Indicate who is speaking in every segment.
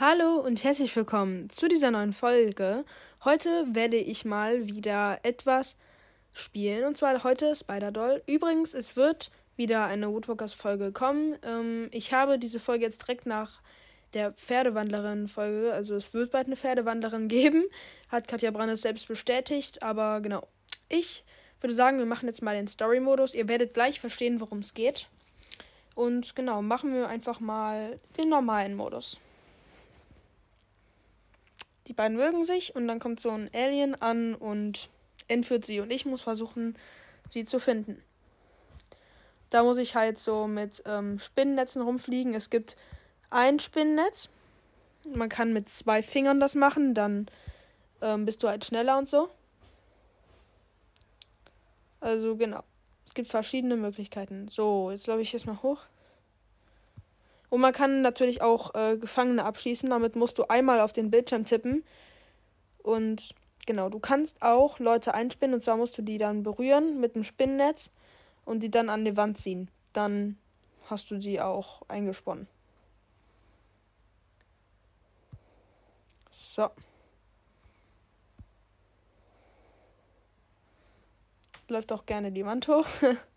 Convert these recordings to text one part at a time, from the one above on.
Speaker 1: Hallo und herzlich willkommen zu dieser neuen Folge. Heute werde ich mal wieder etwas spielen und zwar heute Spider-Doll. Übrigens, es wird wieder eine Woodwalkers-Folge kommen. Ähm, ich habe diese Folge jetzt direkt nach der Pferdewandlerin-Folge, also es wird bald eine Pferdewandlerin geben, hat Katja Brandes selbst bestätigt, aber genau. Ich würde sagen, wir machen jetzt mal den Story-Modus. Ihr werdet gleich verstehen, worum es geht. Und genau, machen wir einfach mal den normalen Modus. Die beiden mögen sich und dann kommt so ein Alien an und entführt sie und ich muss versuchen, sie zu finden. Da muss ich halt so mit ähm, Spinnennetzen rumfliegen. Es gibt ein Spinnennetz. Man kann mit zwei Fingern das machen, dann ähm, bist du halt schneller und so. Also genau. Es gibt verschiedene Möglichkeiten. So, jetzt glaube ich erstmal hoch. Und man kann natürlich auch äh, Gefangene abschießen. Damit musst du einmal auf den Bildschirm tippen. Und genau, du kannst auch Leute einspinnen. Und zwar musst du die dann berühren mit dem Spinnennetz und die dann an die Wand ziehen. Dann hast du sie auch eingesponnen. So. Läuft auch gerne die Wand hoch.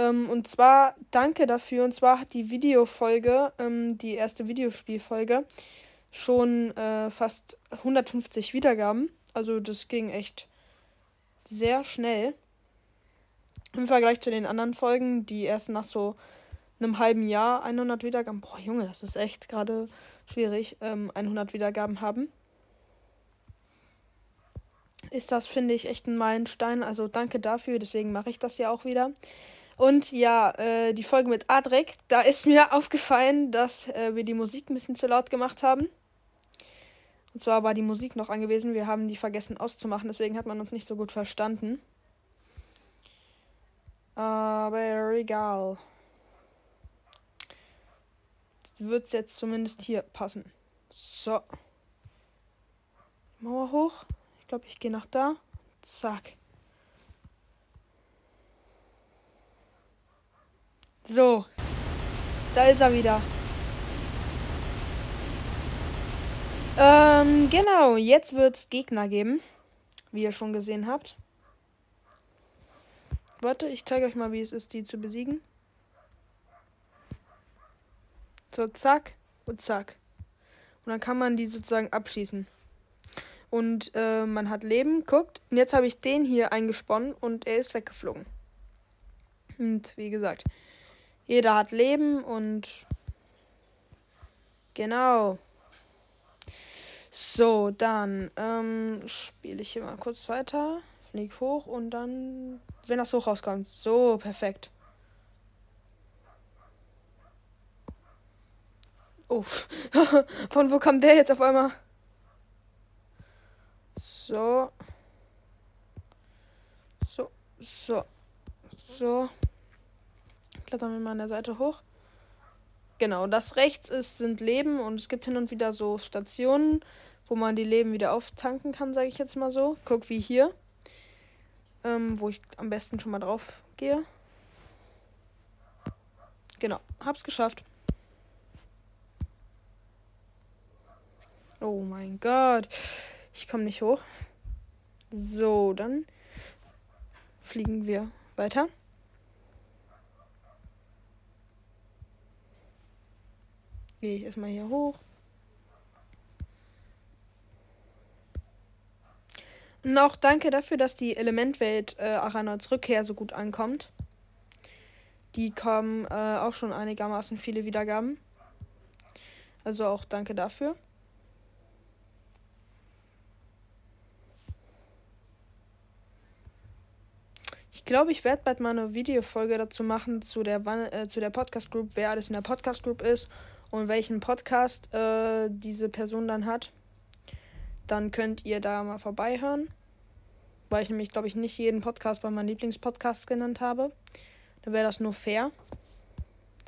Speaker 1: Ähm, und zwar danke dafür. Und zwar hat die Videofolge, ähm, die erste Videospielfolge, schon äh, fast 150 Wiedergaben. Also das ging echt sehr schnell. Im Vergleich zu den anderen Folgen, die erst nach so einem halben Jahr 100 Wiedergaben. Boah, Junge, das ist echt gerade schwierig, ähm, 100 Wiedergaben haben. Ist das, finde ich, echt ein Meilenstein. Also danke dafür, deswegen mache ich das ja auch wieder. Und ja, äh, die Folge mit Adrek, da ist mir aufgefallen, dass äh, wir die Musik ein bisschen zu laut gemacht haben. Und zwar war die Musik noch angewiesen. Wir haben die vergessen auszumachen, deswegen hat man uns nicht so gut verstanden. Aber egal. Wird es jetzt zumindest hier passen. So. Mauer hoch. Ich glaube, ich gehe nach da. Zack. So. Da ist er wieder. Ähm, genau. Jetzt wird es Gegner geben. Wie ihr schon gesehen habt. Warte, ich zeige euch mal, wie es ist, die zu besiegen. So, zack und zack. Und dann kann man die sozusagen abschießen. Und äh, man hat Leben, guckt. Und jetzt habe ich den hier eingesponnen und er ist weggeflogen. Und wie gesagt, jeder hat Leben und genau. So, dann ähm, spiele ich hier mal kurz weiter. Flieg hoch und dann, wenn das hoch rauskommt. So, perfekt. Uff. Von wo kam der jetzt auf einmal? So. So. So. So klettern wir mal an der Seite hoch. Genau, das rechts ist, sind Leben und es gibt hin und wieder so Stationen, wo man die Leben wieder auftanken kann, sage ich jetzt mal so. Guck wie hier. Ähm, wo ich am besten schon mal drauf gehe. Genau, hab's geschafft. Oh mein Gott. Ich komme nicht hoch. So, dann fliegen wir weiter. Gehe ich erstmal hier hoch. Und auch danke dafür, dass die Elementwelt äh, Aranauts Rückkehr so gut ankommt. Die kommen äh, auch schon einigermaßen viele Wiedergaben. Also auch danke dafür. Ich glaube, ich werde bald mal eine Videofolge dazu machen, zu der, äh, zu der Podcast Group, wer alles in der Podcast Group ist und welchen Podcast äh, diese Person dann hat, dann könnt ihr da mal vorbeihören. Weil ich nämlich, glaube ich, nicht jeden Podcast bei meinem Lieblingspodcast genannt habe. Dann wäre das nur fair.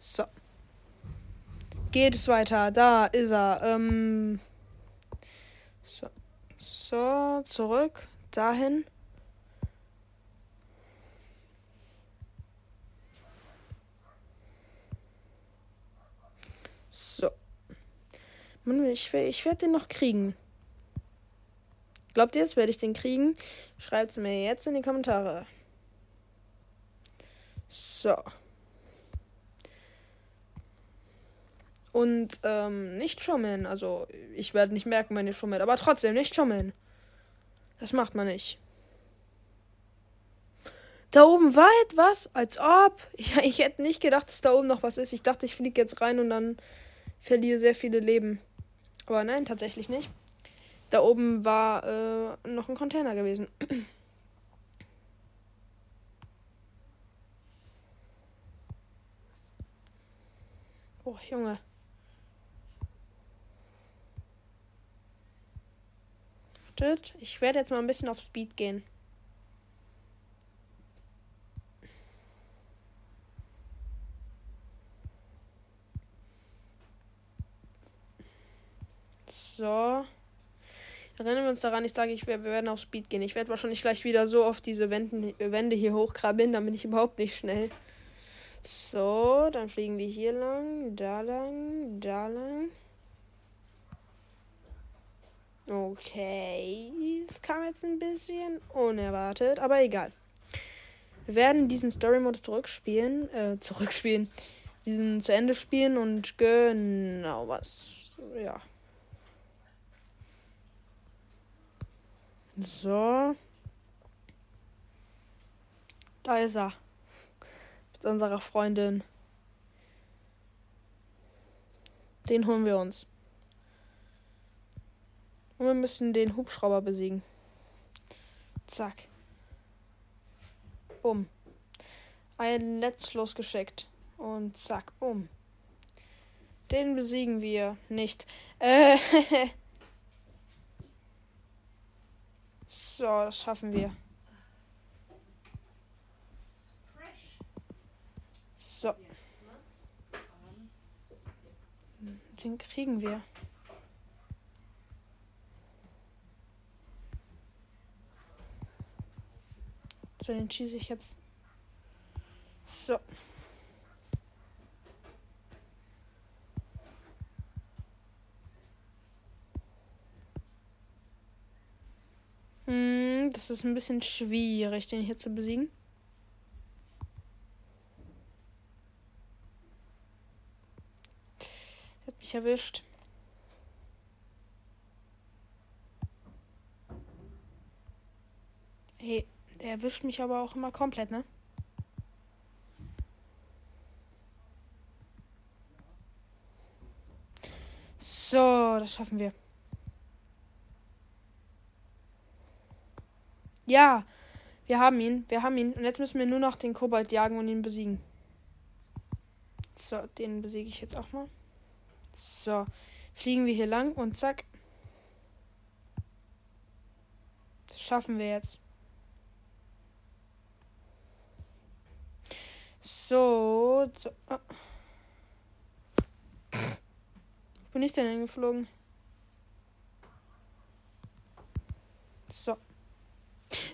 Speaker 1: So. Geht es weiter. Da ist er. Ähm so. So, zurück. Dahin. Mann, ich, ich werde den noch kriegen. Glaubt ihr es? Werde ich den kriegen? Schreibt es mir jetzt in die Kommentare. So. Und ähm, nicht schummeln. Also, ich werde nicht merken, wenn ihr schummelt. Aber trotzdem, nicht schummeln. Das macht man nicht. Da oben war etwas, als ob. Ja, ich hätte nicht gedacht, dass da oben noch was ist. Ich dachte, ich fliege jetzt rein und dann verliere sehr viele Leben. Aber nein, tatsächlich nicht. Da oben war äh, noch ein Container gewesen. oh, Junge. Ich werde jetzt mal ein bisschen auf Speed gehen. So. Erinnern wir uns daran, ich sage, ich, wir werden auf Speed gehen. Ich werde wahrscheinlich gleich wieder so auf diese Wänden, Wände hier hochkrabbeln, dann bin ich überhaupt nicht schnell. So, dann fliegen wir hier lang, da lang, da lang. Okay, es kam jetzt ein bisschen unerwartet, aber egal. Wir werden diesen Story-Modus zurückspielen, äh, zurückspielen, diesen zu Ende spielen und genau was, ja. So. Da ist er. Mit unserer Freundin. Den holen wir uns. Und wir müssen den Hubschrauber besiegen. Zack. Bumm. Ein Netz losgeschickt. Und zack, bumm. Den besiegen wir nicht. Äh, So, das schaffen wir. So. Den kriegen wir. So, den schieße ich jetzt. So. Hm, das ist ein bisschen schwierig, den hier zu besiegen. Hat mich erwischt. Hey, der erwischt mich aber auch immer komplett, ne? So, das schaffen wir. Ja, wir haben ihn. Wir haben ihn. Und jetzt müssen wir nur noch den Kobold jagen und ihn besiegen. So, den besiege ich jetzt auch mal. So, fliegen wir hier lang und zack. Das schaffen wir jetzt. So, so. Oh. Wo bin ich denn hingeflogen? So.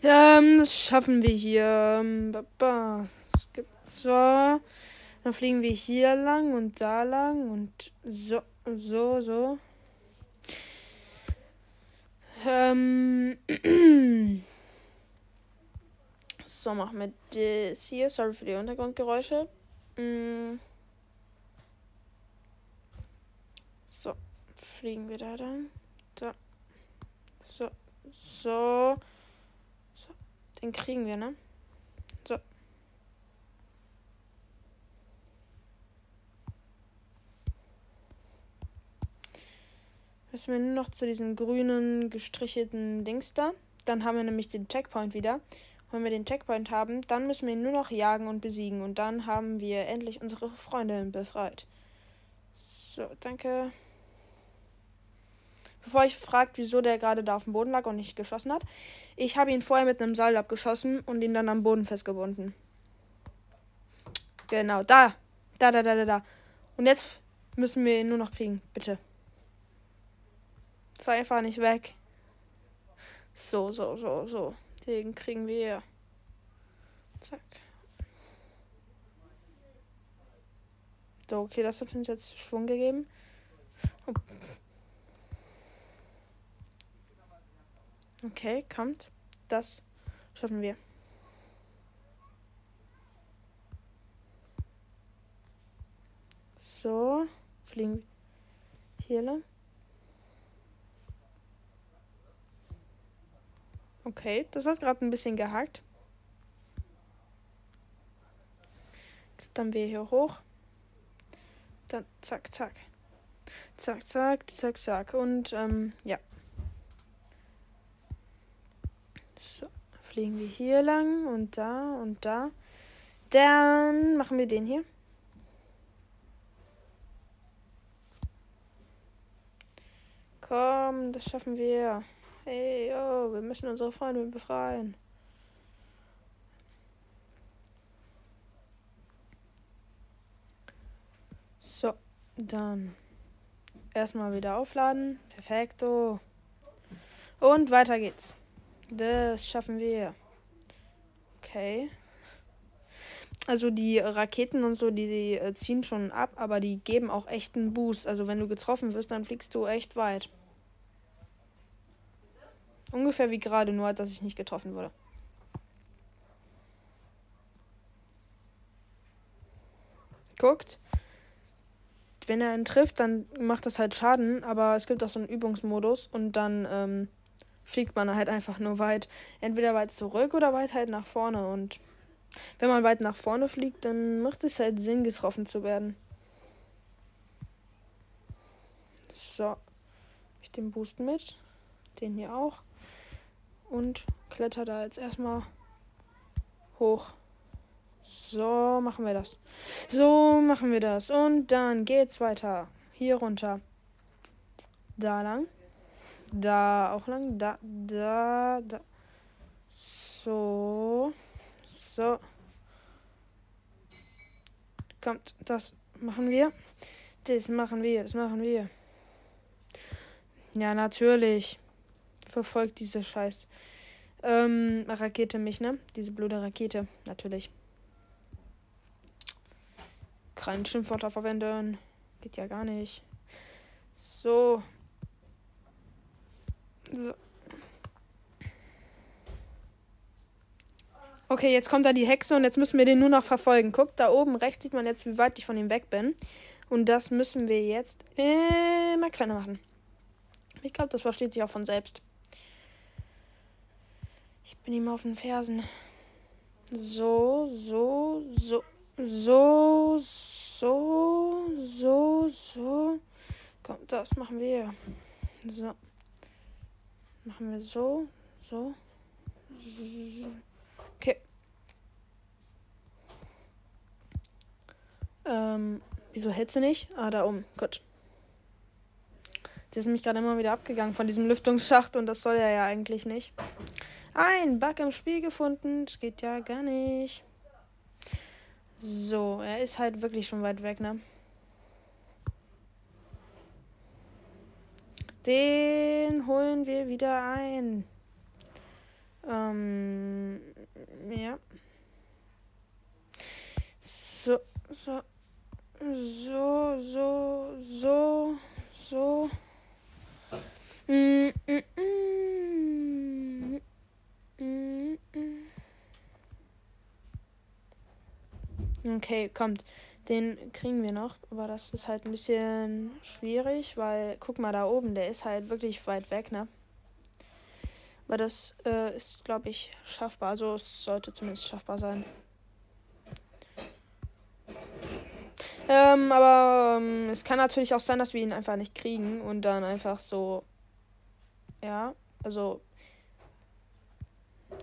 Speaker 1: Ähm, das schaffen wir hier. Ähm, so. Dann fliegen wir hier lang und da lang und so, so, so. Ähm. so, machen wir das hier. Sorry für die Untergrundgeräusche. Mm. So, fliegen wir da dann. So. So. So. Den kriegen wir, ne? So. Müssen wir nur noch zu diesem grünen gestrichelten Dings da. Dann haben wir nämlich den Checkpoint wieder. Wenn wir den Checkpoint haben, dann müssen wir ihn nur noch jagen und besiegen. Und dann haben wir endlich unsere Freundin befreit. So, danke. Bevor ich fragt, wieso der gerade da auf dem Boden lag und nicht geschossen hat. Ich habe ihn vorher mit einem Seil abgeschossen und ihn dann am Boden festgebunden. Genau, da. Da, da, da, da, da. Und jetzt müssen wir ihn nur noch kriegen. Bitte. Sei einfach nicht weg. So, so, so, so. Den kriegen wir. Zack. So, okay, das hat uns jetzt Schwung gegeben. Okay, kommt. Das schaffen wir. So, fliegen hier lang. Okay, das hat gerade ein bisschen gehakt. Dann wir hier hoch. Dann zack, zack. Zack, zack, zack, zack. Und ähm, ja. So, fliegen wir hier lang und da und da. Dann machen wir den hier. Komm, das schaffen wir. Hey, oh, wir müssen unsere Freunde befreien. So, dann erstmal wieder aufladen. Perfekto. Und weiter geht's. Das schaffen wir. Okay. Also die Raketen und so, die, die äh, ziehen schon ab, aber die geben auch echt einen Boost. Also wenn du getroffen wirst, dann fliegst du echt weit. Ungefähr wie gerade, nur dass ich nicht getroffen wurde. Guckt. Wenn er ihn trifft, dann macht das halt Schaden, aber es gibt auch so einen Übungsmodus und dann ähm, fliegt man halt einfach nur weit. Entweder weit zurück oder weit halt nach vorne. Und wenn man weit nach vorne fliegt, dann macht es halt Sinn, getroffen zu werden. So. Ich den Boost mit. Den hier auch und kletter da jetzt erstmal hoch. So machen wir das. So machen wir das. Und dann geht's weiter. Hier runter. Da lang. Da auch lang. Da, da, da. So. So. Kommt, das machen wir. Das machen wir, das machen wir. Ja, natürlich verfolgt diese scheiß ähm, Rakete mich, ne? Diese blöde Rakete, natürlich. Kein Schimpfwörter verwenden. Geht ja gar nicht. So. So. Okay, jetzt kommt da die Hexe und jetzt müssen wir den nur noch verfolgen. Guckt, da oben rechts sieht man jetzt, wie weit ich von ihm weg bin. Und das müssen wir jetzt immer kleiner machen. Ich glaube, das versteht sich auch von selbst. Ich bin ihm auf den Fersen. So, so, so, so, so, so, so. Komm, das machen wir. So. Machen wir so, so. Okay. Ähm, wieso hältst du nicht? Ah, da oben. Gut. Der ist nämlich gerade immer wieder abgegangen von diesem Lüftungsschacht und das soll er ja eigentlich nicht. Ein Bug im Spiel gefunden. Das geht ja gar nicht. So, er ist halt wirklich schon weit weg, ne? Den holen wir wieder ein. Ähm, ja. So, so, so, so, so, so. Mm, mm, mm. Okay, kommt. Den kriegen wir noch, aber das ist halt ein bisschen schwierig, weil guck mal da oben, der ist halt wirklich weit weg, ne? Aber das äh, ist, glaube ich, schaffbar. Also es sollte zumindest schaffbar sein. Ähm, aber ähm, es kann natürlich auch sein, dass wir ihn einfach nicht kriegen und dann einfach so. Ja, also.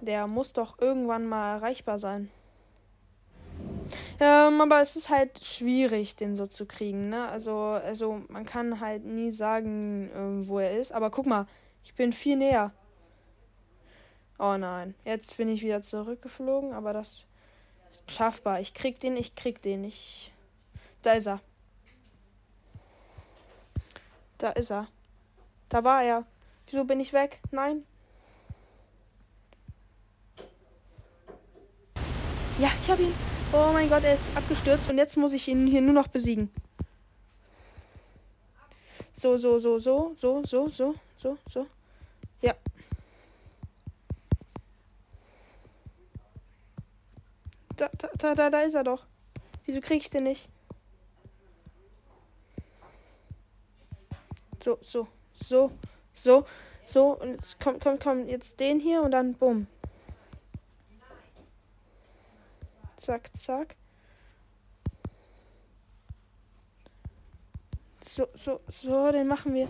Speaker 1: Der muss doch irgendwann mal erreichbar sein. Ähm, aber es ist halt schwierig, den so zu kriegen, ne? Also, also man kann halt nie sagen, äh, wo er ist. Aber guck mal, ich bin viel näher. Oh nein, jetzt bin ich wieder zurückgeflogen, aber das ist schaffbar. Ich krieg den, ich krieg den. Ich. Da ist er. Da ist er. Da war er. Wieso bin ich weg? Nein. Ja, ich hab ihn. Oh mein Gott, er ist abgestürzt und jetzt muss ich ihn hier nur noch besiegen. So, so, so, so, so, so, so, so, so. Ja. Da, da, da, da da ist er doch. Wieso krieg ich den nicht? So, so, so, so, so. Und jetzt komm, komm, komm. Jetzt den hier und dann bumm. Zack, zack. So, so, so, den machen wir.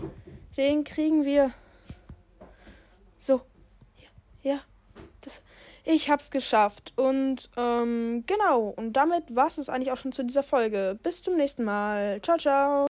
Speaker 1: Den kriegen wir. So. Ja, ja. Das, ich hab's geschafft. Und ähm, genau. Und damit war es eigentlich auch schon zu dieser Folge. Bis zum nächsten Mal. Ciao, ciao.